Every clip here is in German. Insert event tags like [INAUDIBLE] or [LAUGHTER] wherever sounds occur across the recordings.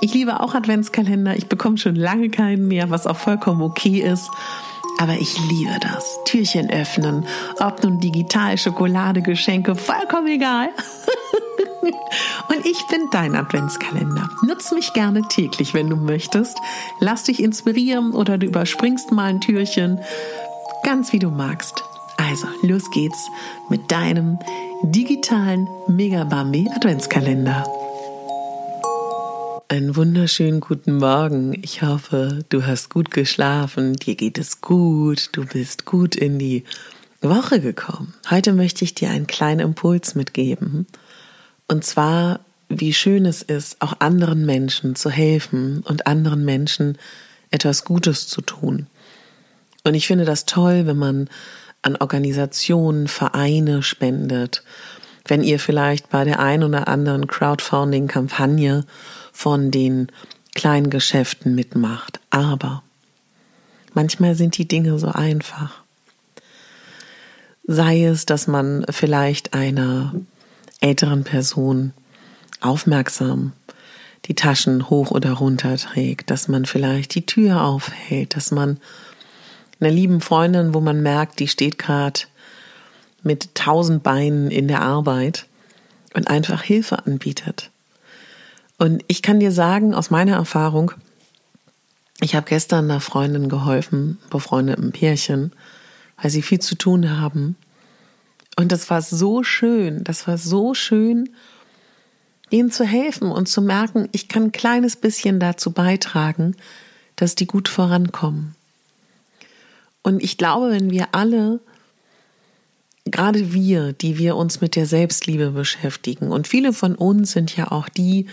ich liebe auch Adventskalender. Ich bekomme schon lange keinen mehr, was auch vollkommen okay ist. Aber ich liebe das. Türchen öffnen, ob nun digital, Schokolade, Geschenke, vollkommen egal. [LAUGHS] Und ich bin dein Adventskalender. Nutz mich gerne täglich, wenn du möchtest. Lass dich inspirieren oder du überspringst mal ein Türchen. Ganz wie du magst. Also, los geht's mit deinem digitalen Megabambi Adventskalender. Einen wunderschönen guten Morgen. Ich hoffe, du hast gut geschlafen, dir geht es gut, du bist gut in die Woche gekommen. Heute möchte ich dir einen kleinen Impuls mitgeben. Und zwar, wie schön es ist, auch anderen Menschen zu helfen und anderen Menschen etwas Gutes zu tun. Und ich finde das toll, wenn man an Organisationen, Vereine spendet. Wenn ihr vielleicht bei der ein oder anderen Crowdfunding-Kampagne von den kleinen Geschäften mitmacht. Aber manchmal sind die Dinge so einfach. Sei es, dass man vielleicht einer älteren Person aufmerksam die Taschen hoch oder runter trägt, dass man vielleicht die Tür aufhält, dass man einer lieben Freundin, wo man merkt, die steht gerade mit tausend Beinen in der Arbeit und einfach Hilfe anbietet. Und ich kann dir sagen, aus meiner Erfahrung, ich habe gestern einer Freundin geholfen, befreundetem Pärchen, weil sie viel zu tun haben. Und das war so schön, das war so schön, ihnen zu helfen und zu merken, ich kann ein kleines bisschen dazu beitragen, dass die gut vorankommen. Und ich glaube, wenn wir alle, gerade wir, die wir uns mit der Selbstliebe beschäftigen, und viele von uns sind ja auch die,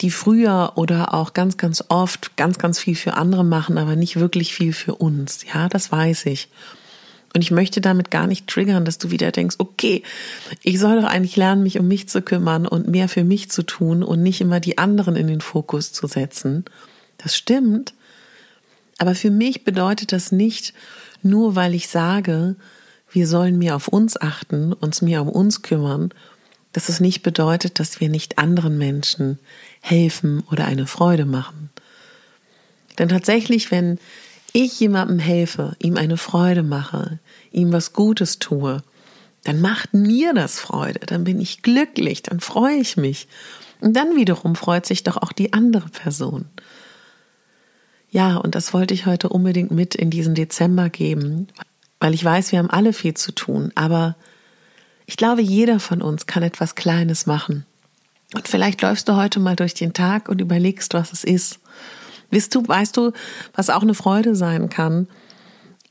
die früher oder auch ganz, ganz oft ganz, ganz viel für andere machen, aber nicht wirklich viel für uns. Ja, das weiß ich. Und ich möchte damit gar nicht triggern, dass du wieder denkst, okay, ich soll doch eigentlich lernen, mich um mich zu kümmern und mehr für mich zu tun und nicht immer die anderen in den Fokus zu setzen. Das stimmt. Aber für mich bedeutet das nicht nur, weil ich sage, wir sollen mehr auf uns achten, uns mehr um uns kümmern dass es nicht bedeutet, dass wir nicht anderen Menschen helfen oder eine Freude machen. Denn tatsächlich, wenn ich jemandem helfe, ihm eine Freude mache, ihm was Gutes tue, dann macht mir das Freude, dann bin ich glücklich, dann freue ich mich. Und dann wiederum freut sich doch auch die andere Person. Ja, und das wollte ich heute unbedingt mit in diesen Dezember geben, weil ich weiß, wir haben alle viel zu tun, aber ich glaube, jeder von uns kann etwas Kleines machen. Und vielleicht läufst du heute mal durch den Tag und überlegst, was es ist. Wisst du, weißt du, was auch eine Freude sein kann,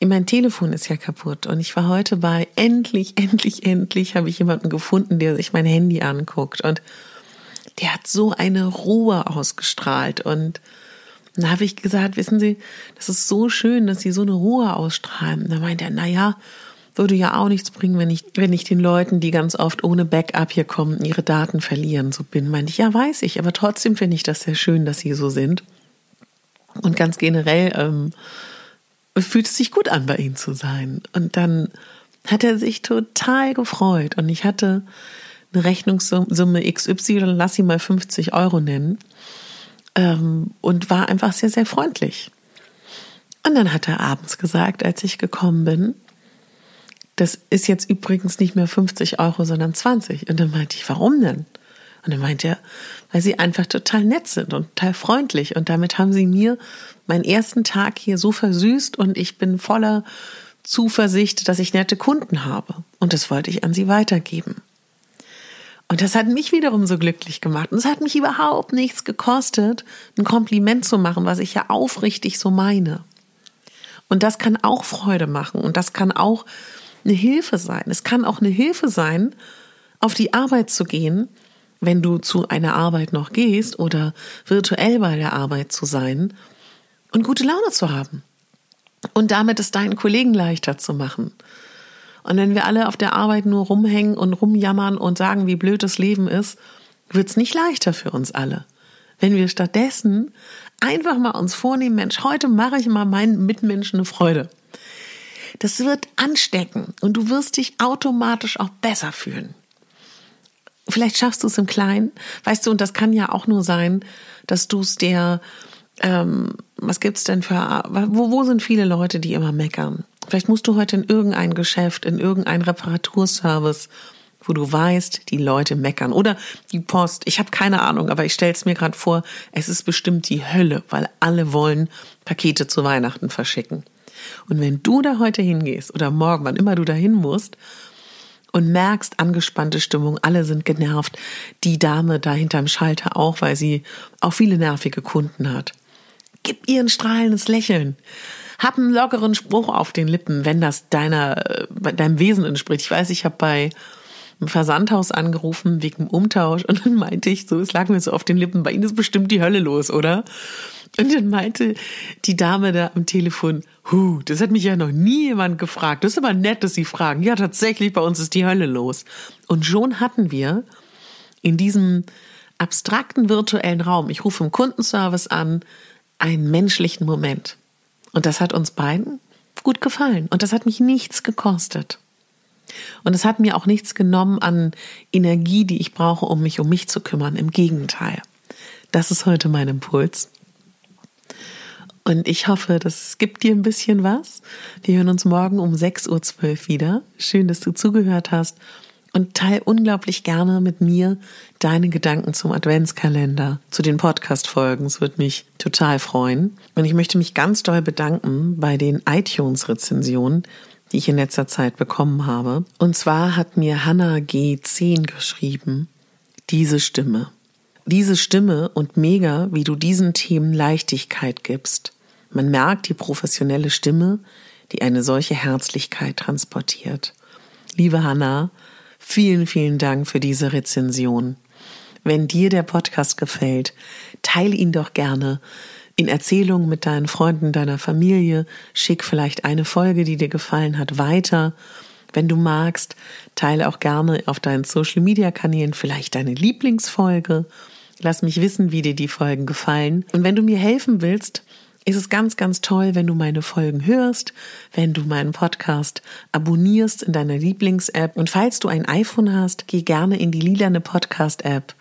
mein Telefon ist ja kaputt. Und ich war heute bei endlich, [LAUGHS] endlich, endlich habe ich jemanden gefunden, der sich mein Handy anguckt. Und der hat so eine Ruhe ausgestrahlt. Und dann habe ich gesagt, wissen Sie, das ist so schön, dass Sie so eine Ruhe ausstrahlen. Da meint er, na ja, würde ja auch nichts bringen, wenn ich, wenn ich den Leuten, die ganz oft ohne Backup hier kommen, ihre Daten verlieren, so bin. Meinte ich, ja, weiß ich, aber trotzdem finde ich das sehr schön, dass Sie so sind. Und ganz generell ähm, fühlt es sich gut an, bei Ihnen zu sein. Und dann hat er sich total gefreut. Und ich hatte eine Rechnungssumme XY, lass sie mal 50 Euro nennen. Ähm, und war einfach sehr, sehr freundlich. Und dann hat er abends gesagt, als ich gekommen bin, das ist jetzt übrigens nicht mehr 50 Euro, sondern 20. Und dann meinte ich, warum denn? Und dann meinte er, weil sie einfach total nett sind und total freundlich. Und damit haben sie mir meinen ersten Tag hier so versüßt und ich bin voller Zuversicht, dass ich nette Kunden habe. Und das wollte ich an sie weitergeben. Und das hat mich wiederum so glücklich gemacht. Und es hat mich überhaupt nichts gekostet, ein Kompliment zu machen, was ich ja aufrichtig so meine. Und das kann auch Freude machen und das kann auch eine Hilfe sein. Es kann auch eine Hilfe sein, auf die Arbeit zu gehen wenn du zu einer Arbeit noch gehst oder virtuell bei der Arbeit zu sein und gute Laune zu haben. Und damit es deinen Kollegen leichter zu machen. Und wenn wir alle auf der Arbeit nur rumhängen und rumjammern und sagen, wie blöd das Leben ist, wird es nicht leichter für uns alle. Wenn wir stattdessen einfach mal uns vornehmen, Mensch, heute mache ich mal meinen Mitmenschen eine Freude. Das wird anstecken und du wirst dich automatisch auch besser fühlen. Vielleicht schaffst du es im Kleinen, weißt du, und das kann ja auch nur sein, dass du es der, ähm, was gibt's denn für, wo, wo sind viele Leute, die immer meckern? Vielleicht musst du heute in irgendein Geschäft, in irgendein Reparaturservice, wo du weißt, die Leute meckern. Oder die Post, ich habe keine Ahnung, aber ich stelle es mir gerade vor, es ist bestimmt die Hölle, weil alle wollen Pakete zu Weihnachten verschicken. Und wenn du da heute hingehst oder morgen, wann immer du dahin musst, und merkst angespannte Stimmung, alle sind genervt. Die Dame da hinterm Schalter auch, weil sie auch viele nervige Kunden hat. Gib ihr ein strahlendes Lächeln. Hab einen lockeren Spruch auf den Lippen, wenn das deiner, äh, deinem Wesen entspricht. Ich weiß, ich habe bei einem Versandhaus angerufen wegen Umtausch und dann meinte ich so, es lag mir so auf den Lippen, bei Ihnen ist bestimmt die Hölle los, oder? Und dann meinte die Dame da am Telefon, Huh, das hat mich ja noch nie jemand gefragt. Das ist aber nett, dass Sie fragen. Ja, tatsächlich, bei uns ist die Hölle los. Und schon hatten wir in diesem abstrakten virtuellen Raum, ich rufe im Kundenservice an, einen menschlichen Moment. Und das hat uns beiden gut gefallen. Und das hat mich nichts gekostet. Und es hat mir auch nichts genommen an Energie, die ich brauche, um mich um mich zu kümmern. Im Gegenteil. Das ist heute mein Impuls. Und ich hoffe, das gibt dir ein bisschen was. Wir hören uns morgen um 6.12 Uhr wieder. Schön, dass du zugehört hast. Und teil unglaublich gerne mit mir deine Gedanken zum Adventskalender, zu den Podcast-Folgen. Es würde mich total freuen. Und ich möchte mich ganz doll bedanken bei den iTunes-Rezensionen, die ich in letzter Zeit bekommen habe. Und zwar hat mir Hannah G10 geschrieben, diese Stimme. Diese Stimme und mega, wie du diesen Themen Leichtigkeit gibst. Man merkt die professionelle Stimme, die eine solche Herzlichkeit transportiert. Liebe Hanna, vielen, vielen Dank für diese Rezension. Wenn dir der Podcast gefällt, teile ihn doch gerne in Erzählungen mit deinen Freunden, deiner Familie. Schick vielleicht eine Folge, die dir gefallen hat, weiter. Wenn du magst, teile auch gerne auf deinen Social Media Kanälen vielleicht deine Lieblingsfolge. Lass mich wissen, wie dir die Folgen gefallen. Und wenn du mir helfen willst, ist es ganz, ganz toll, wenn du meine Folgen hörst, wenn du meinen Podcast abonnierst in deiner Lieblings-App. Und falls du ein iPhone hast, geh gerne in die lilane Podcast-App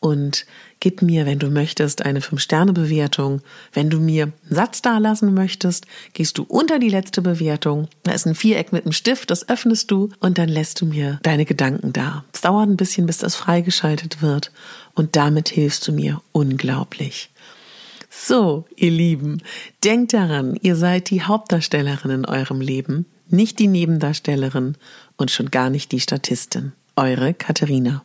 und gib mir, wenn du möchtest, eine 5-Sterne-Bewertung. Wenn du mir einen Satz dalassen möchtest, gehst du unter die letzte Bewertung. Da ist ein Viereck mit einem Stift, das öffnest du und dann lässt du mir deine Gedanken da. Es dauert ein bisschen, bis das freigeschaltet wird und damit hilfst du mir unglaublich. So, ihr Lieben, denkt daran, ihr seid die Hauptdarstellerin in eurem Leben, nicht die Nebendarstellerin und schon gar nicht die Statistin. Eure Katharina.